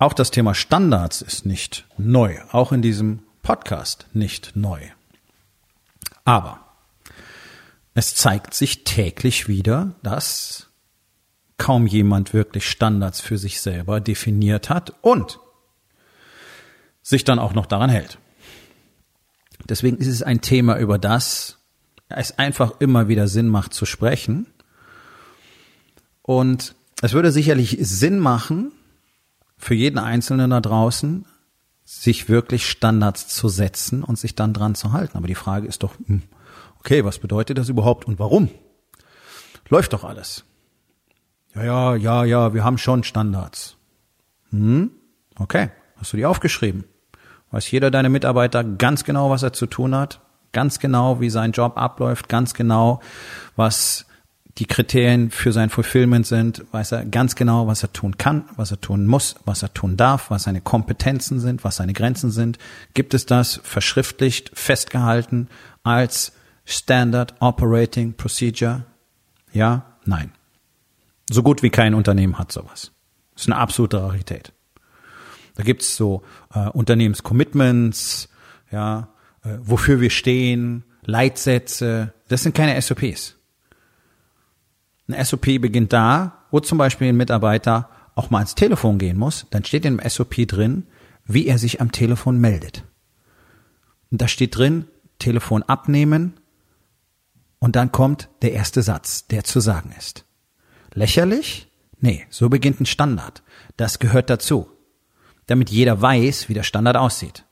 Auch das Thema Standards ist nicht neu, auch in diesem Podcast nicht neu. Aber es zeigt sich täglich wieder, dass kaum jemand wirklich Standards für sich selber definiert hat und sich dann auch noch daran hält. Deswegen ist es ein Thema, über das es einfach immer wieder Sinn macht zu sprechen. Und es würde sicherlich Sinn machen, für jeden Einzelnen da draußen, sich wirklich Standards zu setzen und sich dann dran zu halten. Aber die Frage ist doch, hm, okay, was bedeutet das überhaupt und warum? Läuft doch alles. Ja, ja, ja, ja, wir haben schon Standards. Hm? Okay, hast du die aufgeschrieben? Weiß jeder deiner Mitarbeiter ganz genau, was er zu tun hat, ganz genau, wie sein Job abläuft, ganz genau, was die Kriterien für sein Fulfillment sind, weiß er ganz genau, was er tun kann, was er tun muss, was er tun darf, was seine Kompetenzen sind, was seine Grenzen sind. Gibt es das verschriftlicht, festgehalten als Standard Operating Procedure? Ja, nein. So gut wie kein Unternehmen hat sowas. Das ist eine absolute Rarität. Da gibt's so äh, Unternehmenscommitments, ja, äh, wofür wir stehen, Leitsätze. Das sind keine SOPs. Ein SOP beginnt da, wo zum Beispiel ein Mitarbeiter auch mal ans Telefon gehen muss, dann steht im SOP drin, wie er sich am Telefon meldet. Und da steht drin, Telefon abnehmen und dann kommt der erste Satz, der zu sagen ist. Lächerlich? Nee, so beginnt ein Standard. Das gehört dazu. Damit jeder weiß, wie der Standard aussieht.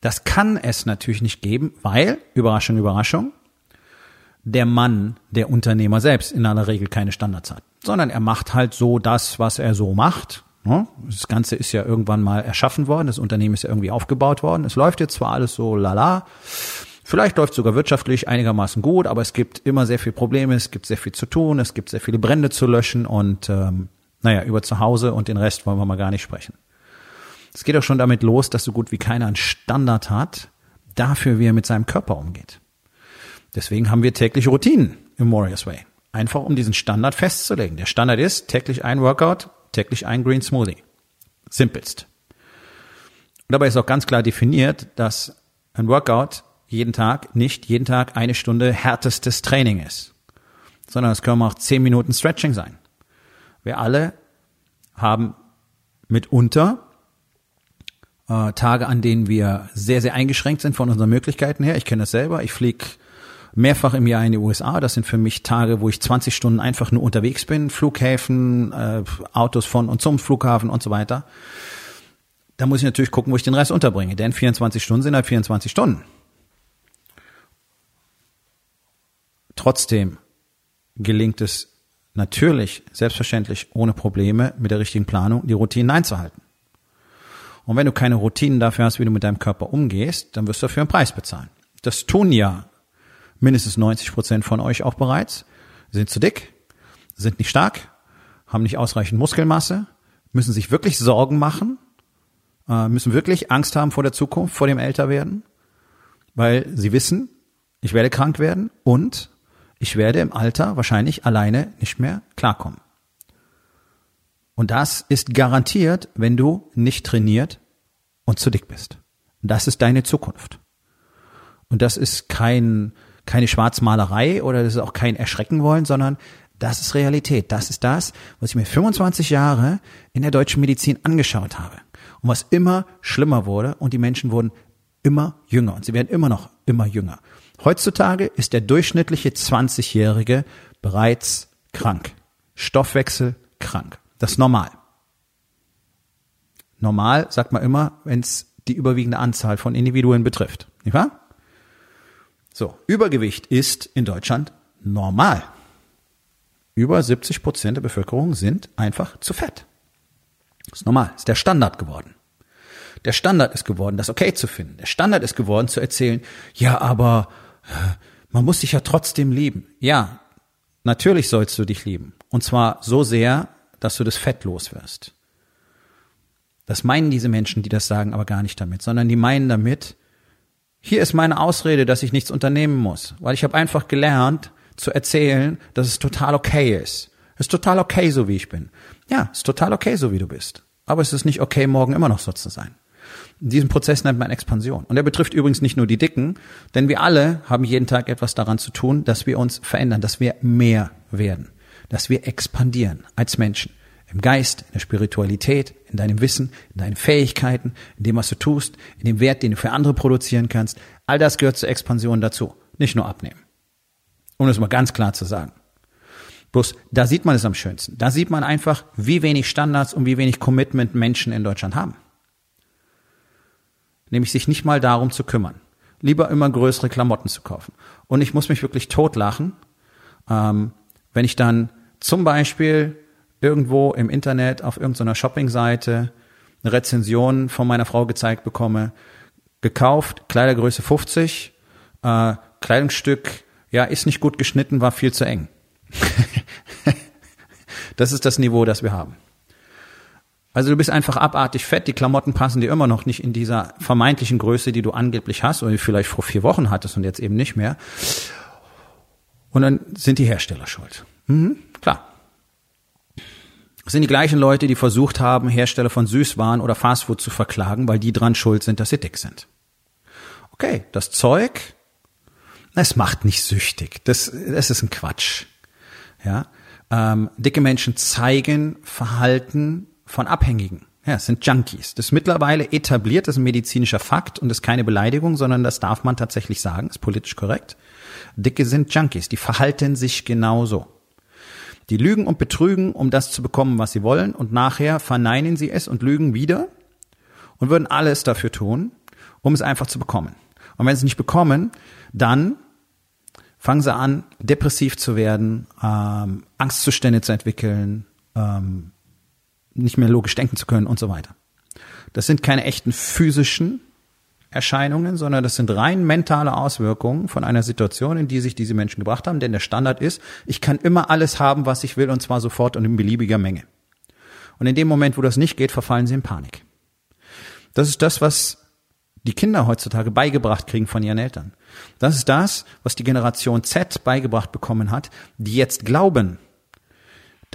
Das kann es natürlich nicht geben, weil, Überraschung, Überraschung, der Mann, der Unternehmer selbst in aller Regel keine Standards hat, sondern er macht halt so das, was er so macht. Ne? Das Ganze ist ja irgendwann mal erschaffen worden, das Unternehmen ist ja irgendwie aufgebaut worden. Es läuft jetzt zwar alles so lala, vielleicht läuft sogar wirtschaftlich einigermaßen gut, aber es gibt immer sehr viele Probleme, es gibt sehr viel zu tun, es gibt sehr viele Brände zu löschen und ähm, naja, über zu Hause und den Rest wollen wir mal gar nicht sprechen. Es geht auch schon damit los, dass so gut wie keiner einen Standard hat dafür, wie er mit seinem Körper umgeht. Deswegen haben wir tägliche Routinen im Warriors Way. Einfach um diesen Standard festzulegen. Der Standard ist täglich ein Workout, täglich ein Green Smoothie. Simpelst. Und dabei ist auch ganz klar definiert, dass ein Workout jeden Tag nicht jeden Tag eine Stunde härtestes Training ist, sondern es können auch zehn Minuten Stretching sein. Wir alle haben mitunter äh, Tage, an denen wir sehr, sehr eingeschränkt sind von unseren Möglichkeiten her. Ich kenne das selber. Ich fliege mehrfach im Jahr in die USA. Das sind für mich Tage, wo ich 20 Stunden einfach nur unterwegs bin, Flughäfen, äh, Autos von und zum Flughafen und so weiter. Da muss ich natürlich gucken, wo ich den Rest unterbringe, denn 24 Stunden sind halt 24 Stunden. Trotzdem gelingt es natürlich, selbstverständlich, ohne Probleme, mit der richtigen Planung, die Routinen einzuhalten. Und wenn du keine Routinen dafür hast, wie du mit deinem Körper umgehst, dann wirst du dafür einen Preis bezahlen. Das tun ja mindestens 90 Prozent von euch auch bereits, sind zu dick, sind nicht stark, haben nicht ausreichend Muskelmasse, müssen sich wirklich Sorgen machen, äh, müssen wirklich Angst haben vor der Zukunft, vor dem Älterwerden, weil sie wissen, ich werde krank werden und ich werde im Alter wahrscheinlich alleine nicht mehr klarkommen. Und das ist garantiert, wenn du nicht trainiert und zu dick bist. Das ist deine Zukunft. Und das ist kein keine Schwarzmalerei oder das ist auch kein Erschrecken wollen, sondern das ist Realität. Das ist das, was ich mir 25 Jahre in der deutschen Medizin angeschaut habe. Und was immer schlimmer wurde und die Menschen wurden immer jünger und sie werden immer noch immer jünger. Heutzutage ist der durchschnittliche 20-Jährige bereits krank. Stoffwechsel krank. Das ist normal. Normal sagt man immer, wenn es die überwiegende Anzahl von Individuen betrifft. Nicht wahr? So, Übergewicht ist in Deutschland normal. Über 70 Prozent der Bevölkerung sind einfach zu fett. Das ist normal, das ist der Standard geworden. Der Standard ist geworden, das okay zu finden. Der Standard ist geworden, zu erzählen, ja, aber äh, man muss sich ja trotzdem lieben. Ja, natürlich sollst du dich lieben. Und zwar so sehr, dass du das Fett los wirst. Das meinen diese Menschen, die das sagen, aber gar nicht damit, sondern die meinen damit, hier ist meine Ausrede, dass ich nichts unternehmen muss, weil ich habe einfach gelernt zu erzählen, dass es total okay ist. Es ist total okay, so wie ich bin. Ja, es ist total okay, so wie du bist. Aber es ist nicht okay, morgen immer noch so zu sein. Diesen Prozess nennt man Expansion. Und er betrifft übrigens nicht nur die Dicken, denn wir alle haben jeden Tag etwas daran zu tun, dass wir uns verändern, dass wir mehr werden, dass wir expandieren als Menschen. Im Geist, in der Spiritualität, in deinem Wissen, in deinen Fähigkeiten, in dem, was du tust, in dem Wert, den du für andere produzieren kannst. All das gehört zur Expansion dazu. Nicht nur abnehmen. Um es mal ganz klar zu sagen. Bloß, da sieht man es am schönsten. Da sieht man einfach, wie wenig Standards und wie wenig Commitment Menschen in Deutschland haben. Nämlich sich nicht mal darum zu kümmern. Lieber immer größere Klamotten zu kaufen. Und ich muss mich wirklich totlachen, ähm, wenn ich dann zum Beispiel irgendwo im Internet auf irgendeiner Shoppingseite eine Rezension von meiner Frau gezeigt bekomme, gekauft, Kleidergröße 50, äh, Kleidungsstück, ja, ist nicht gut geschnitten, war viel zu eng. das ist das Niveau, das wir haben. Also du bist einfach abartig fett, die Klamotten passen dir immer noch nicht in dieser vermeintlichen Größe, die du angeblich hast oder vielleicht vor vier Wochen hattest und jetzt eben nicht mehr. Und dann sind die Hersteller schuld. Mhm, klar. Das sind die gleichen Leute, die versucht haben, Hersteller von Süßwaren oder Fastfood zu verklagen, weil die dran schuld sind, dass sie dick sind. Okay, das Zeug, es macht nicht süchtig. Das, das ist ein Quatsch. Ja, ähm, dicke Menschen zeigen Verhalten von Abhängigen. Ja, es sind Junkies. Das ist mittlerweile etabliert, das ist ein medizinischer Fakt und ist keine Beleidigung, sondern das darf man tatsächlich sagen, ist politisch korrekt. Dicke sind Junkies, die verhalten sich genauso. Die lügen und betrügen, um das zu bekommen, was sie wollen, und nachher verneinen sie es und lügen wieder und würden alles dafür tun, um es einfach zu bekommen. Und wenn sie es nicht bekommen, dann fangen sie an, depressiv zu werden, ähm, Angstzustände zu entwickeln, ähm, nicht mehr logisch denken zu können und so weiter. Das sind keine echten physischen Erscheinungen, sondern das sind rein mentale Auswirkungen von einer Situation, in die sich diese Menschen gebracht haben. Denn der Standard ist, ich kann immer alles haben, was ich will, und zwar sofort und in beliebiger Menge. Und in dem Moment, wo das nicht geht, verfallen sie in Panik. Das ist das, was die Kinder heutzutage beigebracht kriegen von ihren Eltern. Das ist das, was die Generation Z beigebracht bekommen hat, die jetzt glauben,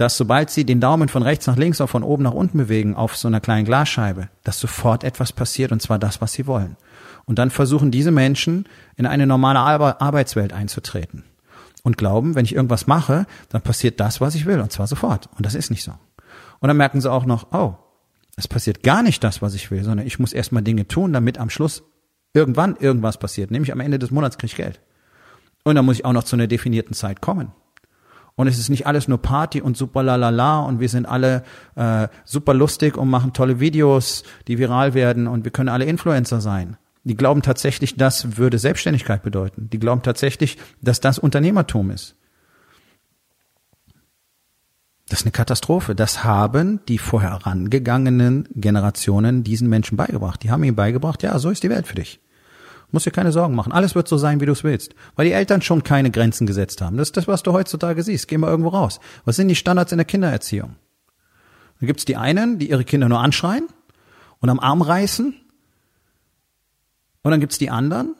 dass sobald sie den Daumen von rechts nach links oder von oben nach unten bewegen auf so einer kleinen Glasscheibe, dass sofort etwas passiert und zwar das, was sie wollen. Und dann versuchen diese Menschen in eine normale Arbeitswelt einzutreten und glauben, wenn ich irgendwas mache, dann passiert das, was ich will und zwar sofort. Und das ist nicht so. Und dann merken sie auch noch, oh, es passiert gar nicht das, was ich will, sondern ich muss erstmal Dinge tun, damit am Schluss irgendwann irgendwas passiert. Nämlich am Ende des Monats kriege ich Geld. Und dann muss ich auch noch zu einer definierten Zeit kommen. Und es ist nicht alles nur Party und super lalala und wir sind alle äh, super lustig und machen tolle Videos, die viral werden und wir können alle Influencer sein. Die glauben tatsächlich, das würde Selbstständigkeit bedeuten. Die glauben tatsächlich, dass das Unternehmertum ist. Das ist eine Katastrophe. Das haben die vorherangegangenen Generationen diesen Menschen beigebracht. Die haben ihnen beigebracht, ja, so ist die Welt für dich. Muss dir keine Sorgen machen. Alles wird so sein, wie du es willst. Weil die Eltern schon keine Grenzen gesetzt haben. Das ist das, was du heutzutage siehst. Geh mal irgendwo raus. Was sind die Standards in der Kindererziehung? Da gibt's die einen, die ihre Kinder nur anschreien und am Arm reißen. Und dann gibt's die anderen,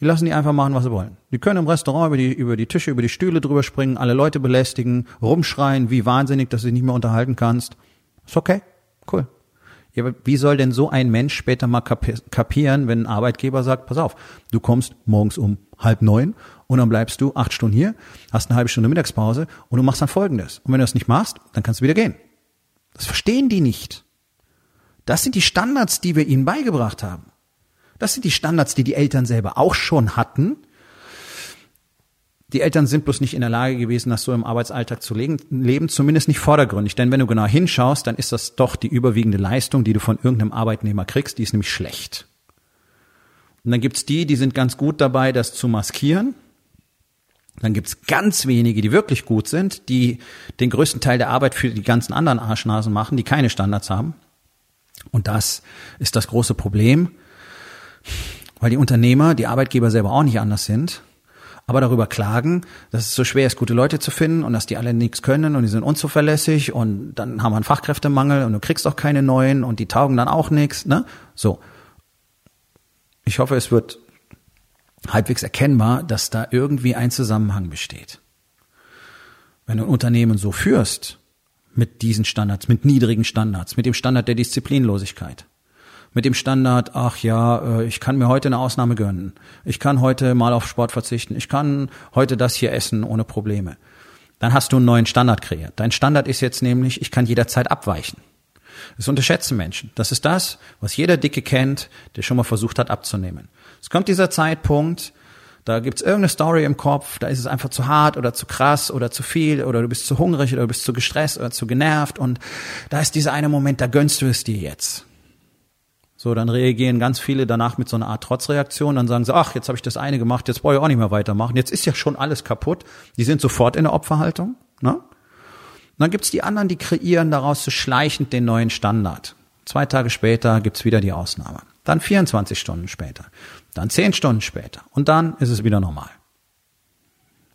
die lassen die einfach machen, was sie wollen. Die können im Restaurant über die, über die Tische, über die Stühle drüber springen, alle Leute belästigen, rumschreien, wie wahnsinnig, dass du dich nicht mehr unterhalten kannst. Ist okay. Cool. Ja, aber wie soll denn so ein Mensch später mal kapieren, wenn ein Arbeitgeber sagt, pass auf, du kommst morgens um halb neun und dann bleibst du acht Stunden hier, hast eine halbe Stunde Mittagspause und du machst dann Folgendes. Und wenn du das nicht machst, dann kannst du wieder gehen. Das verstehen die nicht. Das sind die Standards, die wir ihnen beigebracht haben. Das sind die Standards, die die Eltern selber auch schon hatten die Eltern sind bloß nicht in der Lage gewesen, das so im Arbeitsalltag zu leben, zumindest nicht vordergründig. Denn wenn du genau hinschaust, dann ist das doch die überwiegende Leistung, die du von irgendeinem Arbeitnehmer kriegst, die ist nämlich schlecht. Und dann gibt's die, die sind ganz gut dabei, das zu maskieren. Dann gibt's ganz wenige, die wirklich gut sind, die den größten Teil der Arbeit für die ganzen anderen Arschnasen machen, die keine Standards haben. Und das ist das große Problem, weil die Unternehmer, die Arbeitgeber selber auch nicht anders sind, aber darüber klagen, dass es so schwer ist, gute Leute zu finden und dass die alle nichts können und die sind unzuverlässig und dann haben wir einen Fachkräftemangel und du kriegst auch keine neuen und die taugen dann auch nichts, ne? So. Ich hoffe, es wird halbwegs erkennbar, dass da irgendwie ein Zusammenhang besteht. Wenn du ein Unternehmen so führst, mit diesen Standards, mit niedrigen Standards, mit dem Standard der Disziplinlosigkeit, mit dem Standard, ach ja, äh, ich kann mir heute eine Ausnahme gönnen, ich kann heute mal auf Sport verzichten, ich kann heute das hier essen ohne Probleme, dann hast du einen neuen Standard kreiert. Dein Standard ist jetzt nämlich, ich kann jederzeit abweichen. Das unterschätzen Menschen. Das ist das, was jeder Dicke kennt, der schon mal versucht hat abzunehmen. Es kommt dieser Zeitpunkt, da gibt's irgendeine Story im Kopf, da ist es einfach zu hart oder zu krass oder zu viel oder du bist zu hungrig oder du bist zu gestresst oder zu genervt und da ist dieser eine Moment, da gönnst du es dir jetzt. So, dann reagieren ganz viele danach mit so einer Art Trotzreaktion, dann sagen sie, ach, jetzt habe ich das eine gemacht, jetzt brauche ich auch nicht mehr weitermachen, jetzt ist ja schon alles kaputt. Die sind sofort in der Opferhaltung. Ne? Und dann gibt's die anderen, die kreieren daraus so schleichend den neuen Standard. Zwei Tage später gibt's wieder die Ausnahme. Dann 24 Stunden später dann zehn Stunden später und dann ist es wieder normal.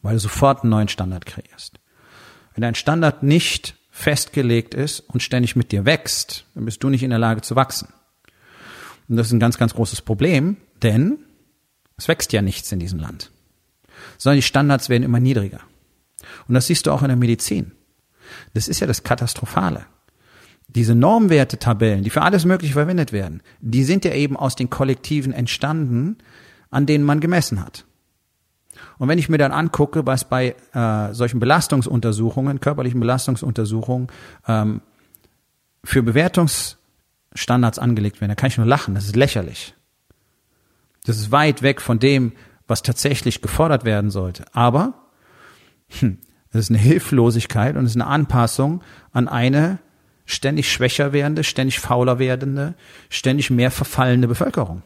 Weil du sofort einen neuen Standard kreierst. Wenn dein Standard nicht festgelegt ist und ständig mit dir wächst, dann bist du nicht in der Lage zu wachsen. Und das ist ein ganz, ganz großes Problem, denn es wächst ja nichts in diesem Land. Sondern die Standards werden immer niedriger. Und das siehst du auch in der Medizin. Das ist ja das Katastrophale diese Normwerte-Tabellen, die für alles Mögliche verwendet werden, die sind ja eben aus den Kollektiven entstanden, an denen man gemessen hat. Und wenn ich mir dann angucke, was bei äh, solchen Belastungsuntersuchungen, körperlichen Belastungsuntersuchungen ähm, für Bewertungsstandards angelegt werden, da kann ich nur lachen, das ist lächerlich. Das ist weit weg von dem, was tatsächlich gefordert werden sollte. Aber hm, das ist eine Hilflosigkeit und es ist eine Anpassung an eine ständig schwächer werdende, ständig fauler werdende, ständig mehr verfallende Bevölkerung.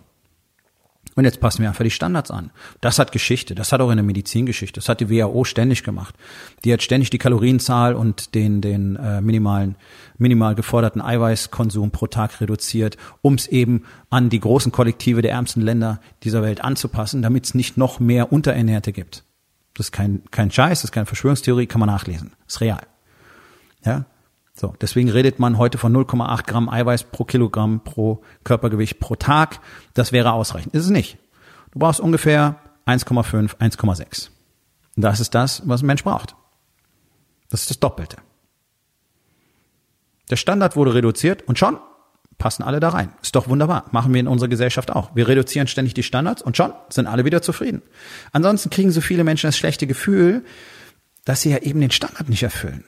Und jetzt passen wir einfach die Standards an. Das hat Geschichte. Das hat auch in der Medizin Geschichte. Das hat die WHO ständig gemacht. Die hat ständig die Kalorienzahl und den, den äh, minimalen, minimal geforderten Eiweißkonsum pro Tag reduziert, um es eben an die großen Kollektive der ärmsten Länder dieser Welt anzupassen, damit es nicht noch mehr Unterernährte gibt. Das ist kein, kein Scheiß, das ist keine Verschwörungstheorie, kann man nachlesen. Ist real. Ja, so, deswegen redet man heute von 0,8 Gramm Eiweiß pro Kilogramm pro Körpergewicht pro Tag. Das wäre ausreichend. Ist es nicht. Du brauchst ungefähr 1,5, 1,6. Das ist das, was ein Mensch braucht. Das ist das Doppelte. Der Standard wurde reduziert und schon passen alle da rein. Ist doch wunderbar. Machen wir in unserer Gesellschaft auch. Wir reduzieren ständig die Standards und schon sind alle wieder zufrieden. Ansonsten kriegen so viele Menschen das schlechte Gefühl, dass sie ja eben den Standard nicht erfüllen.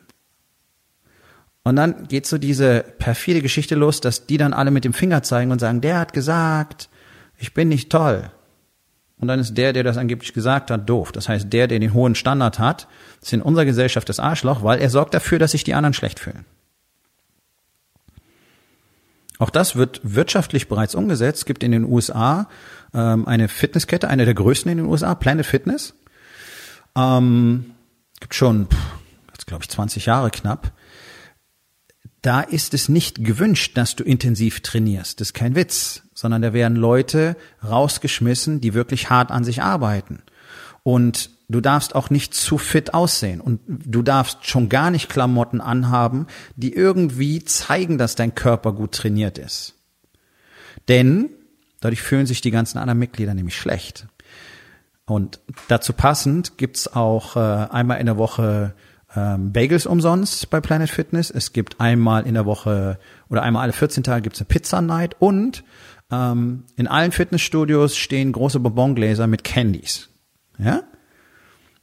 Und dann geht so diese perfide Geschichte los, dass die dann alle mit dem Finger zeigen und sagen, der hat gesagt, ich bin nicht toll. Und dann ist der, der das angeblich gesagt hat, doof. Das heißt, der, der den hohen Standard hat, ist in unserer Gesellschaft das Arschloch, weil er sorgt dafür, dass sich die anderen schlecht fühlen. Auch das wird wirtschaftlich bereits umgesetzt. Es gibt in den USA ähm, eine Fitnesskette, eine der größten in den USA, Planet Fitness. Ähm, gibt schon, jetzt glaube ich, 20 Jahre knapp da ist es nicht gewünscht, dass du intensiv trainierst. Das ist kein Witz, sondern da werden Leute rausgeschmissen, die wirklich hart an sich arbeiten. Und du darfst auch nicht zu fit aussehen und du darfst schon gar nicht Klamotten anhaben, die irgendwie zeigen, dass dein Körper gut trainiert ist. Denn dadurch fühlen sich die ganzen anderen Mitglieder nämlich schlecht. Und dazu passend gibt's auch äh, einmal in der Woche ähm, Bagels umsonst bei Planet Fitness. Es gibt einmal in der Woche oder einmal alle 14 Tage gibt's eine Pizza Night und ähm, in allen Fitnessstudios stehen große Bonbongläser mit Candies. Ja?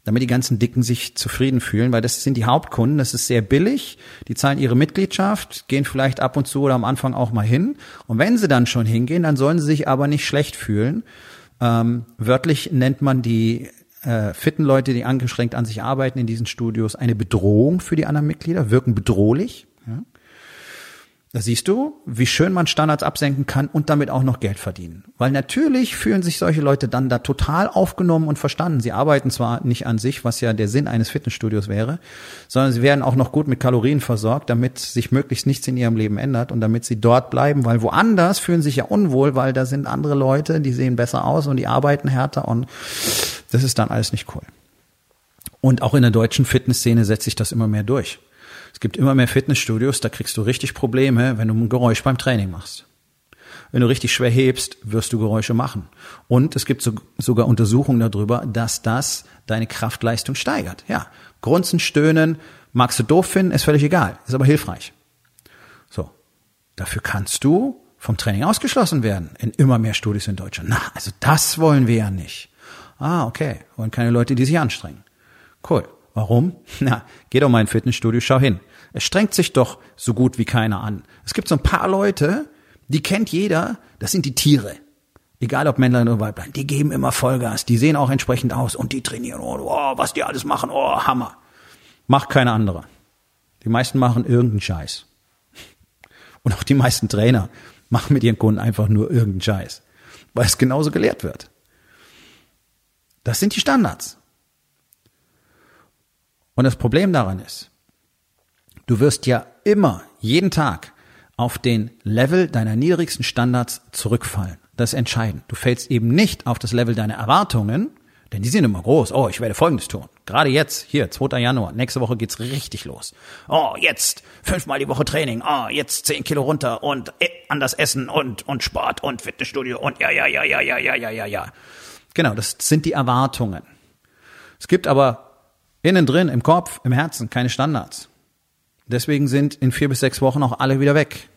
Damit die ganzen Dicken sich zufrieden fühlen, weil das sind die Hauptkunden, das ist sehr billig, die zahlen ihre Mitgliedschaft, gehen vielleicht ab und zu oder am Anfang auch mal hin. Und wenn sie dann schon hingehen, dann sollen sie sich aber nicht schlecht fühlen. Ähm, wörtlich nennt man die äh, fitten Leute, die angeschränkt an sich arbeiten in diesen Studios, eine Bedrohung für die anderen Mitglieder, wirken bedrohlich. Ja? Da siehst du, wie schön man Standards absenken kann und damit auch noch Geld verdienen. Weil natürlich fühlen sich solche Leute dann da total aufgenommen und verstanden. Sie arbeiten zwar nicht an sich, was ja der Sinn eines Fitnessstudios wäre, sondern sie werden auch noch gut mit Kalorien versorgt, damit sich möglichst nichts in ihrem Leben ändert und damit sie dort bleiben, weil woanders fühlen sich ja unwohl, weil da sind andere Leute, die sehen besser aus und die arbeiten härter und das ist dann alles nicht cool. Und auch in der deutschen Fitnessszene setzt sich das immer mehr durch. Es gibt immer mehr Fitnessstudios, da kriegst du richtig Probleme, wenn du ein Geräusch beim Training machst. Wenn du richtig schwer hebst, wirst du Geräusche machen. Und es gibt so, sogar Untersuchungen darüber, dass das deine Kraftleistung steigert. Ja, Grunzen, Stöhnen, magst du doof finden, ist völlig egal, ist aber hilfreich. So, dafür kannst du vom Training ausgeschlossen werden in immer mehr Studios in Deutschland. Na, also das wollen wir ja nicht. Ah, okay, wollen keine Leute, die sich anstrengen. Cool. Warum? Na, geh doch mal in ein Fitnessstudio, schau hin. Es strengt sich doch so gut wie keiner an. Es gibt so ein paar Leute, die kennt jeder, das sind die Tiere. Egal ob Männlein oder Weiblein, die geben immer Vollgas, die sehen auch entsprechend aus und die trainieren, oh, oh was die alles machen, oh, Hammer. Macht keine andere. Die meisten machen irgendeinen Scheiß. Und auch die meisten Trainer machen mit ihren Kunden einfach nur irgendeinen Scheiß, weil es genauso gelehrt wird. Das sind die Standards. Und das Problem daran ist, du wirst ja immer, jeden Tag auf den Level deiner niedrigsten Standards zurückfallen. Das ist entscheidend. Du fällst eben nicht auf das Level deiner Erwartungen, denn die sind immer groß. Oh, ich werde Folgendes tun. Gerade jetzt, hier, 2. Januar, nächste Woche geht's richtig los. Oh, jetzt fünfmal die Woche Training. Oh, jetzt zehn Kilo runter und äh, anders essen und, und Sport und Fitnessstudio und ja, ja, ja, ja, ja, ja, ja, ja, ja. Genau, das sind die Erwartungen. Es gibt aber Innen drin, im Kopf, im Herzen, keine Standards. Deswegen sind in vier bis sechs Wochen auch alle wieder weg.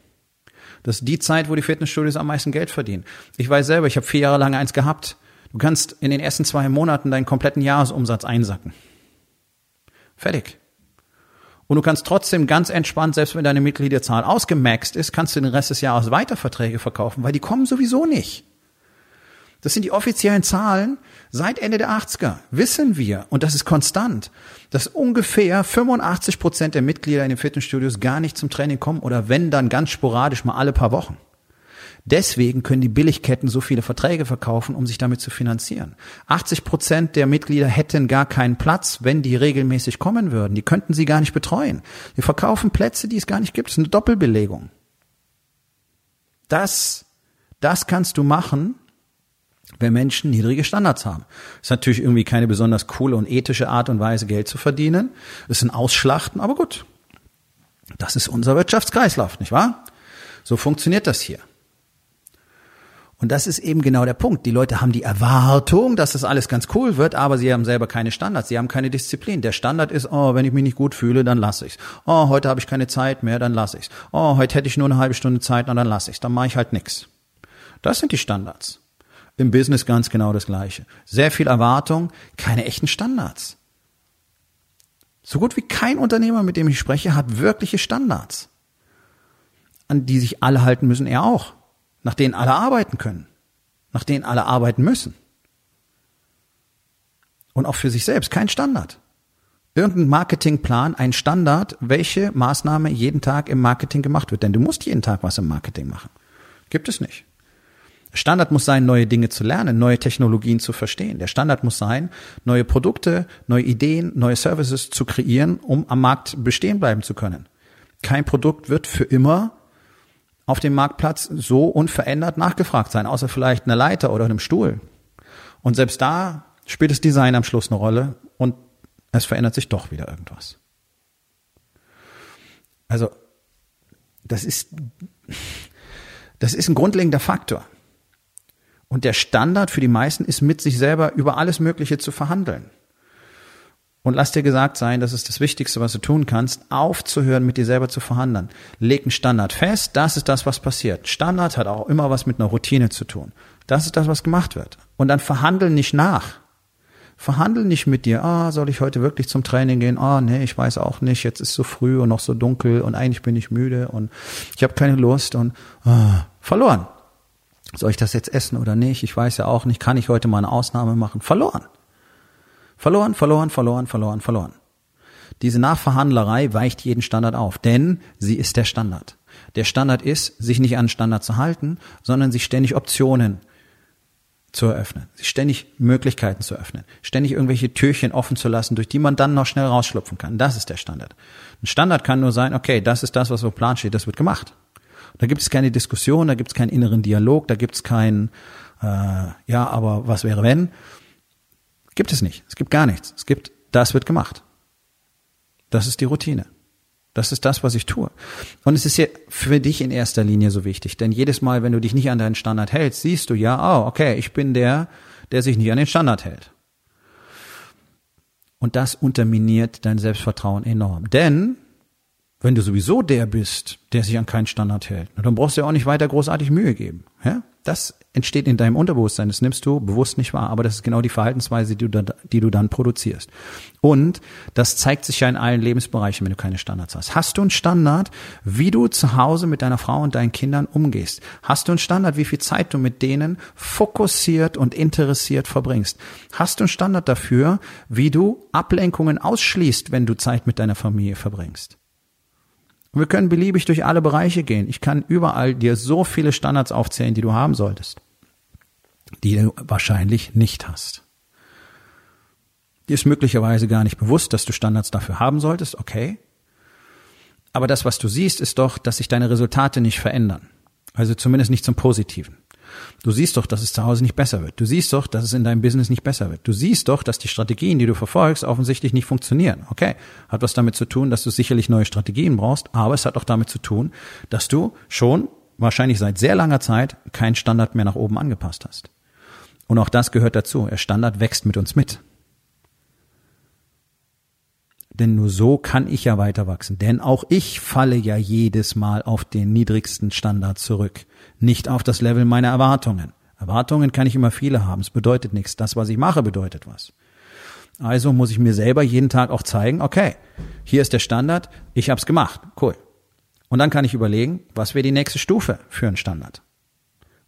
Das ist die Zeit, wo die Fitnessstudios am meisten Geld verdienen. Ich weiß selber, ich habe vier Jahre lang eins gehabt. Du kannst in den ersten zwei Monaten deinen kompletten Jahresumsatz einsacken. Fertig. Und du kannst trotzdem ganz entspannt, selbst wenn deine Mitgliederzahl ausgemaxt ist, kannst du den Rest des Jahres weiter Verträge verkaufen, weil die kommen sowieso nicht. Das sind die offiziellen Zahlen seit Ende der 80er. Wissen wir, und das ist konstant, dass ungefähr 85 Prozent der Mitglieder in den Fitnessstudios gar nicht zum Training kommen oder wenn dann ganz sporadisch mal alle paar Wochen. Deswegen können die Billigketten so viele Verträge verkaufen, um sich damit zu finanzieren. 80 Prozent der Mitglieder hätten gar keinen Platz, wenn die regelmäßig kommen würden. Die könnten sie gar nicht betreuen. Die verkaufen Plätze, die es gar nicht gibt. Das ist eine Doppelbelegung. Das, das kannst du machen, wenn Menschen niedrige Standards haben. ist natürlich irgendwie keine besonders coole und ethische Art und Weise, Geld zu verdienen. Das ein Ausschlachten, aber gut. Das ist unser Wirtschaftskreislauf, nicht wahr? So funktioniert das hier. Und das ist eben genau der Punkt. Die Leute haben die Erwartung, dass das alles ganz cool wird, aber sie haben selber keine Standards, sie haben keine Disziplin. Der Standard ist, oh, wenn ich mich nicht gut fühle, dann lasse ich's. Oh, heute habe ich keine Zeit mehr, dann lasse ich's. Oh, heute hätte ich nur eine halbe Stunde Zeit, dann lasse ich's. Dann mache ich halt nix. Das sind die Standards. Im Business ganz genau das Gleiche. Sehr viel Erwartung, keine echten Standards. So gut wie kein Unternehmer, mit dem ich spreche, hat wirkliche Standards, an die sich alle halten müssen, er auch, nach denen alle arbeiten können, nach denen alle arbeiten müssen. Und auch für sich selbst kein Standard. Irgendein Marketingplan, ein Standard, welche Maßnahme jeden Tag im Marketing gemacht wird. Denn du musst jeden Tag was im Marketing machen. Gibt es nicht. Standard muss sein, neue Dinge zu lernen, neue Technologien zu verstehen. Der Standard muss sein, neue Produkte, neue Ideen, neue Services zu kreieren, um am Markt bestehen bleiben zu können. Kein Produkt wird für immer auf dem Marktplatz so unverändert nachgefragt sein, außer vielleicht einer Leiter oder einem Stuhl. Und selbst da spielt das Design am Schluss eine Rolle und es verändert sich doch wieder irgendwas. Also, das ist, das ist ein grundlegender Faktor. Und der Standard für die meisten ist mit sich selber über alles Mögliche zu verhandeln. Und lass dir gesagt sein, das ist das Wichtigste, was du tun kannst, aufzuhören, mit dir selber zu verhandeln. Leg einen Standard fest, das ist das, was passiert. Standard hat auch immer was mit einer Routine zu tun. Das ist das, was gemacht wird. Und dann verhandel nicht nach. Verhandel nicht mit dir, ah, soll ich heute wirklich zum Training gehen? Ah, nee, ich weiß auch nicht, jetzt ist so früh und noch so dunkel und eigentlich bin ich müde und ich habe keine Lust und ah, verloren. Soll ich das jetzt essen oder nicht? Ich weiß ja auch nicht, kann ich heute mal eine Ausnahme machen? Verloren. Verloren, verloren, verloren, verloren, verloren. Diese Nachverhandlerei weicht jeden Standard auf, denn sie ist der Standard. Der Standard ist, sich nicht an Standard zu halten, sondern sich ständig Optionen zu eröffnen, sich ständig Möglichkeiten zu öffnen, ständig irgendwelche Türchen offen zu lassen, durch die man dann noch schnell rausschlupfen kann. Das ist der Standard. Ein Standard kann nur sein, okay, das ist das, was auf Plan steht, das wird gemacht. Da gibt es keine Diskussion, da gibt es keinen inneren Dialog, da gibt es kein, äh, ja, aber was wäre wenn? Gibt es nicht. Es gibt gar nichts. Es gibt, das wird gemacht. Das ist die Routine. Das ist das, was ich tue. Und es ist ja für dich in erster Linie so wichtig, denn jedes Mal, wenn du dich nicht an deinen Standard hältst, siehst du ja, oh, okay, ich bin der, der sich nicht an den Standard hält. Und das unterminiert dein Selbstvertrauen enorm. Denn wenn du sowieso der bist, der sich an keinen Standard hält, dann brauchst du ja auch nicht weiter großartig Mühe geben. Ja? Das entsteht in deinem Unterbewusstsein, das nimmst du bewusst nicht wahr, aber das ist genau die Verhaltensweise, die du, da, die du dann produzierst. Und das zeigt sich ja in allen Lebensbereichen, wenn du keine Standards hast. Hast du einen Standard, wie du zu Hause mit deiner Frau und deinen Kindern umgehst? Hast du einen Standard, wie viel Zeit du mit denen fokussiert und interessiert verbringst? Hast du einen Standard dafür, wie du Ablenkungen ausschließt, wenn du Zeit mit deiner Familie verbringst? Und wir können beliebig durch alle Bereiche gehen. Ich kann überall dir so viele Standards aufzählen, die du haben solltest, die du wahrscheinlich nicht hast. Dir ist möglicherweise gar nicht bewusst, dass du Standards dafür haben solltest, okay. Aber das, was du siehst, ist doch, dass sich deine Resultate nicht verändern. Also zumindest nicht zum Positiven. Du siehst doch, dass es zu Hause nicht besser wird. Du siehst doch, dass es in deinem Business nicht besser wird. Du siehst doch, dass die Strategien, die du verfolgst, offensichtlich nicht funktionieren. Okay, hat was damit zu tun, dass du sicherlich neue Strategien brauchst, aber es hat auch damit zu tun, dass du schon wahrscheinlich seit sehr langer Zeit keinen Standard mehr nach oben angepasst hast. Und auch das gehört dazu. Der Standard wächst mit uns mit. Denn nur so kann ich ja weiter wachsen. Denn auch ich falle ja jedes Mal auf den niedrigsten Standard zurück. Nicht auf das Level meiner Erwartungen. Erwartungen kann ich immer viele haben. Es bedeutet nichts. Das, was ich mache, bedeutet was. Also muss ich mir selber jeden Tag auch zeigen, okay, hier ist der Standard, ich hab's gemacht. Cool. Und dann kann ich überlegen, was wäre die nächste Stufe für einen Standard?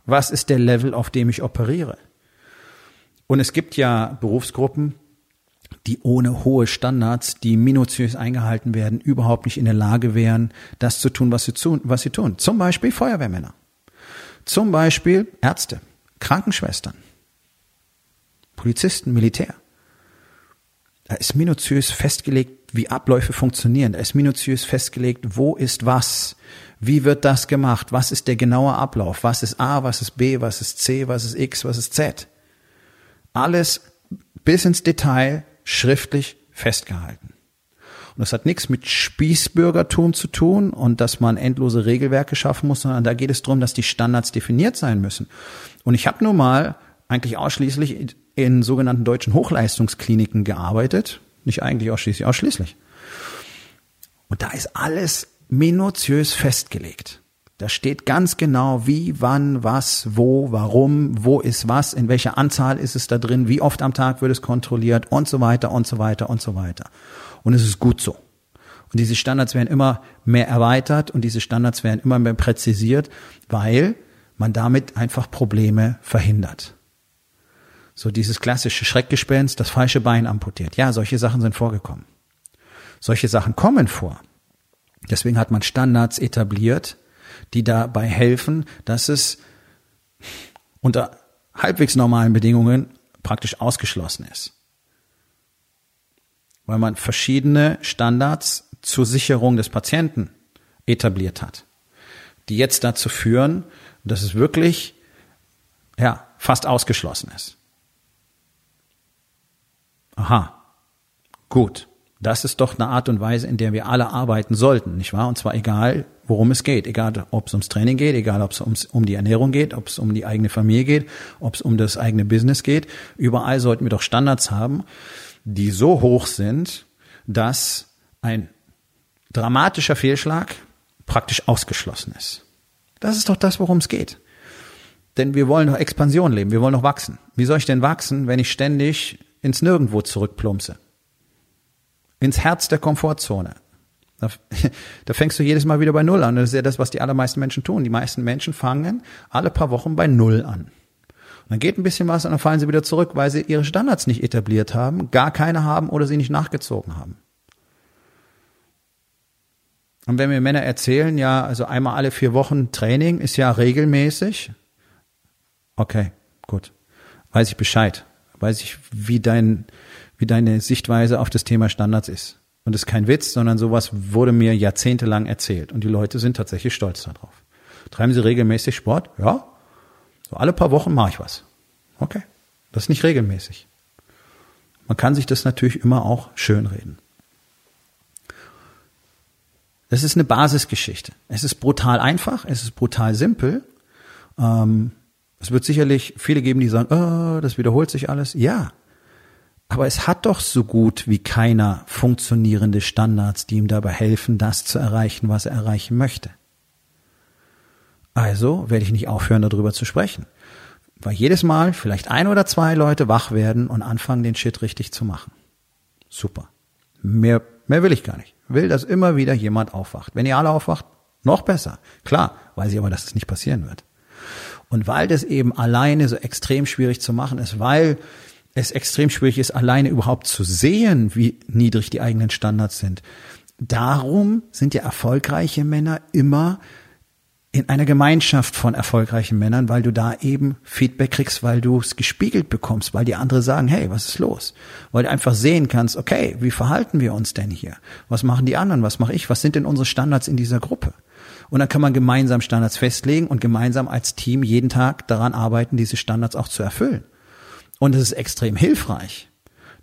Was ist der Level, auf dem ich operiere? Und es gibt ja Berufsgruppen, die ohne hohe Standards, die minutiös eingehalten werden, überhaupt nicht in der Lage wären, das zu tun, was sie tun. Was sie tun. Zum Beispiel Feuerwehrmänner. Zum Beispiel Ärzte, Krankenschwestern, Polizisten, Militär. Da ist minutiös festgelegt, wie Abläufe funktionieren. Da ist minutiös festgelegt, wo ist was, wie wird das gemacht, was ist der genaue Ablauf, was ist A, was ist B, was ist C, was ist X, was ist Z. Alles bis ins Detail schriftlich festgehalten. Und das hat nichts mit Spießbürgertum zu tun und dass man endlose Regelwerke schaffen muss, sondern da geht es darum, dass die Standards definiert sein müssen. Und ich habe nun mal eigentlich ausschließlich in sogenannten deutschen Hochleistungskliniken gearbeitet. Nicht eigentlich ausschließlich, ausschließlich. Und da ist alles minutiös festgelegt. Da steht ganz genau, wie, wann, was, wo, warum, wo ist was, in welcher Anzahl ist es da drin, wie oft am Tag wird es kontrolliert und so weiter und so weiter und so weiter. Und es ist gut so. Und diese Standards werden immer mehr erweitert und diese Standards werden immer mehr präzisiert, weil man damit einfach Probleme verhindert. So dieses klassische Schreckgespenst, das falsche Bein amputiert. Ja, solche Sachen sind vorgekommen. Solche Sachen kommen vor. Deswegen hat man Standards etabliert, die dabei helfen, dass es unter halbwegs normalen Bedingungen praktisch ausgeschlossen ist. Weil man verschiedene Standards zur Sicherung des Patienten etabliert hat, die jetzt dazu führen, dass es wirklich ja, fast ausgeschlossen ist. Aha, gut. Das ist doch eine Art und Weise, in der wir alle arbeiten sollten, nicht wahr? Und zwar egal, worum es geht. Egal, ob es ums Training geht, egal, ob es ums, um die Ernährung geht, ob es um die eigene Familie geht, ob es um das eigene Business geht. Überall sollten wir doch Standards haben, die so hoch sind, dass ein dramatischer Fehlschlag praktisch ausgeschlossen ist. Das ist doch das, worum es geht. Denn wir wollen doch Expansion leben, wir wollen doch wachsen. Wie soll ich denn wachsen, wenn ich ständig ins Nirgendwo zurückplumpse? Ins Herz der Komfortzone. Da, da fängst du jedes Mal wieder bei Null an. Das ist ja das, was die allermeisten Menschen tun. Die meisten Menschen fangen alle paar Wochen bei Null an. Und dann geht ein bisschen was und dann fallen sie wieder zurück, weil sie ihre Standards nicht etabliert haben, gar keine haben oder sie nicht nachgezogen haben. Und wenn mir Männer erzählen, ja, also einmal alle vier Wochen Training ist ja regelmäßig, okay, gut, weiß ich Bescheid, weiß ich, wie dein, wie deine Sichtweise auf das Thema Standards ist. Und das ist kein Witz, sondern sowas wurde mir jahrzehntelang erzählt. Und die Leute sind tatsächlich stolz darauf. Treiben sie regelmäßig Sport? Ja. So alle paar Wochen mache ich was. Okay. Das ist nicht regelmäßig. Man kann sich das natürlich immer auch schönreden. Das ist eine Basisgeschichte. Es ist brutal einfach, es ist brutal simpel. Ähm, es wird sicherlich viele geben, die sagen, oh, das wiederholt sich alles. Ja, aber es hat doch so gut wie keiner funktionierende Standards, die ihm dabei helfen, das zu erreichen, was er erreichen möchte. Also werde ich nicht aufhören, darüber zu sprechen. Weil jedes Mal vielleicht ein oder zwei Leute wach werden und anfangen, den Shit richtig zu machen. Super. Mehr, mehr will ich gar nicht. Will, dass immer wieder jemand aufwacht. Wenn ihr alle aufwacht, noch besser. Klar, weiß ich aber, dass es das nicht passieren wird. Und weil das eben alleine so extrem schwierig zu machen ist, weil es extrem schwierig ist, alleine überhaupt zu sehen, wie niedrig die eigenen Standards sind. Darum sind ja erfolgreiche Männer immer in einer Gemeinschaft von erfolgreichen Männern, weil du da eben Feedback kriegst, weil du es gespiegelt bekommst, weil die andere sagen, hey, was ist los? Weil du einfach sehen kannst, okay, wie verhalten wir uns denn hier? Was machen die anderen? Was mache ich? Was sind denn unsere Standards in dieser Gruppe? Und dann kann man gemeinsam Standards festlegen und gemeinsam als Team jeden Tag daran arbeiten, diese Standards auch zu erfüllen. Und es ist extrem hilfreich.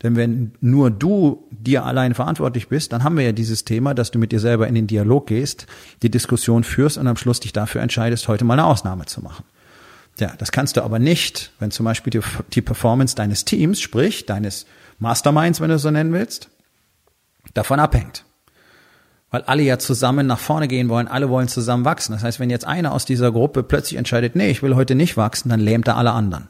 Denn wenn nur du dir allein verantwortlich bist, dann haben wir ja dieses Thema, dass du mit dir selber in den Dialog gehst, die Diskussion führst und am Schluss dich dafür entscheidest, heute mal eine Ausnahme zu machen. Ja, das kannst du aber nicht, wenn zum Beispiel die, die Performance deines Teams, sprich deines Masterminds, wenn du so nennen willst, davon abhängt. Weil alle ja zusammen nach vorne gehen wollen, alle wollen zusammen wachsen. Das heißt, wenn jetzt einer aus dieser Gruppe plötzlich entscheidet, nee, ich will heute nicht wachsen, dann lähmt er alle anderen.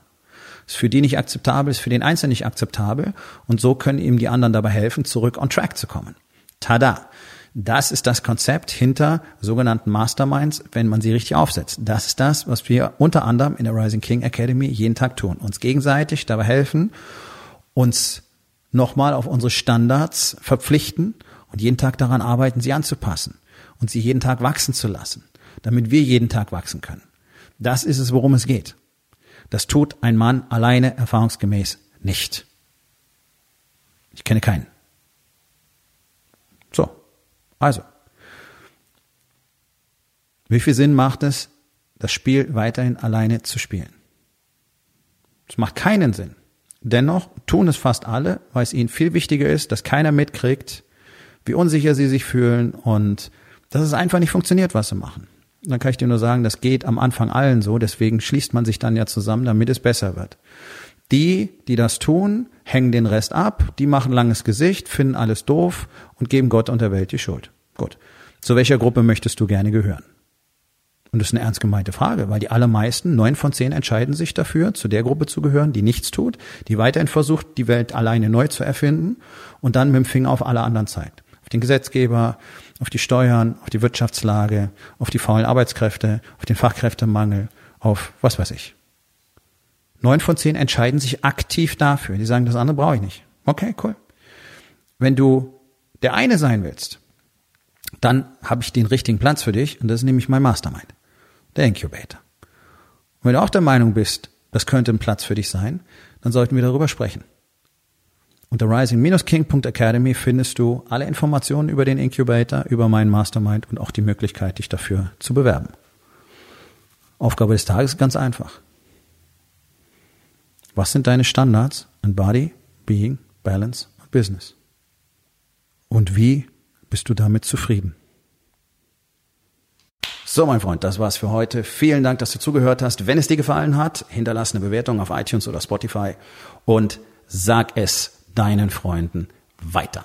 Ist für die nicht akzeptabel, ist für den Einzelnen nicht akzeptabel. Und so können ihm die anderen dabei helfen, zurück on track zu kommen. Tada! Das ist das Konzept hinter sogenannten Masterminds, wenn man sie richtig aufsetzt. Das ist das, was wir unter anderem in der Rising King Academy jeden Tag tun. Uns gegenseitig dabei helfen, uns nochmal auf unsere Standards verpflichten und jeden Tag daran arbeiten, sie anzupassen und sie jeden Tag wachsen zu lassen, damit wir jeden Tag wachsen können. Das ist es, worum es geht. Das tut ein Mann alleine erfahrungsgemäß nicht. Ich kenne keinen. So, also. Wie viel Sinn macht es, das Spiel weiterhin alleine zu spielen? Es macht keinen Sinn. Dennoch tun es fast alle, weil es ihnen viel wichtiger ist, dass keiner mitkriegt, wie unsicher sie sich fühlen und dass es einfach nicht funktioniert, was sie machen dann kann ich dir nur sagen, das geht am Anfang allen so, deswegen schließt man sich dann ja zusammen, damit es besser wird. Die, die das tun, hängen den Rest ab, die machen langes Gesicht, finden alles doof und geben Gott und der Welt die Schuld. Gut. Zu welcher Gruppe möchtest du gerne gehören? Und das ist eine ernst gemeinte Frage, weil die allermeisten, neun von zehn, entscheiden sich dafür, zu der Gruppe zu gehören, die nichts tut, die weiterhin versucht, die Welt alleine neu zu erfinden und dann mit dem Finger auf alle anderen zeigt. Auf den Gesetzgeber, auf die Steuern, auf die Wirtschaftslage, auf die faulen Arbeitskräfte, auf den Fachkräftemangel, auf was weiß ich. Neun von zehn entscheiden sich aktiv dafür. Die sagen, das andere brauche ich nicht. Okay, cool. Wenn du der eine sein willst, dann habe ich den richtigen Platz für dich und das ist nämlich mein Mastermind, der Incubator. Und wenn du auch der Meinung bist, das könnte ein Platz für dich sein, dann sollten wir darüber sprechen. Unter rising-king.academy findest du alle Informationen über den Incubator, über meinen Mastermind und auch die Möglichkeit, dich dafür zu bewerben. Aufgabe des Tages ist ganz einfach. Was sind deine Standards in Body, Being, Balance und Business? Und wie bist du damit zufrieden? So, mein Freund, das war's für heute. Vielen Dank, dass du zugehört hast. Wenn es dir gefallen hat, hinterlass eine Bewertung auf iTunes oder Spotify und sag es deinen Freunden weiter.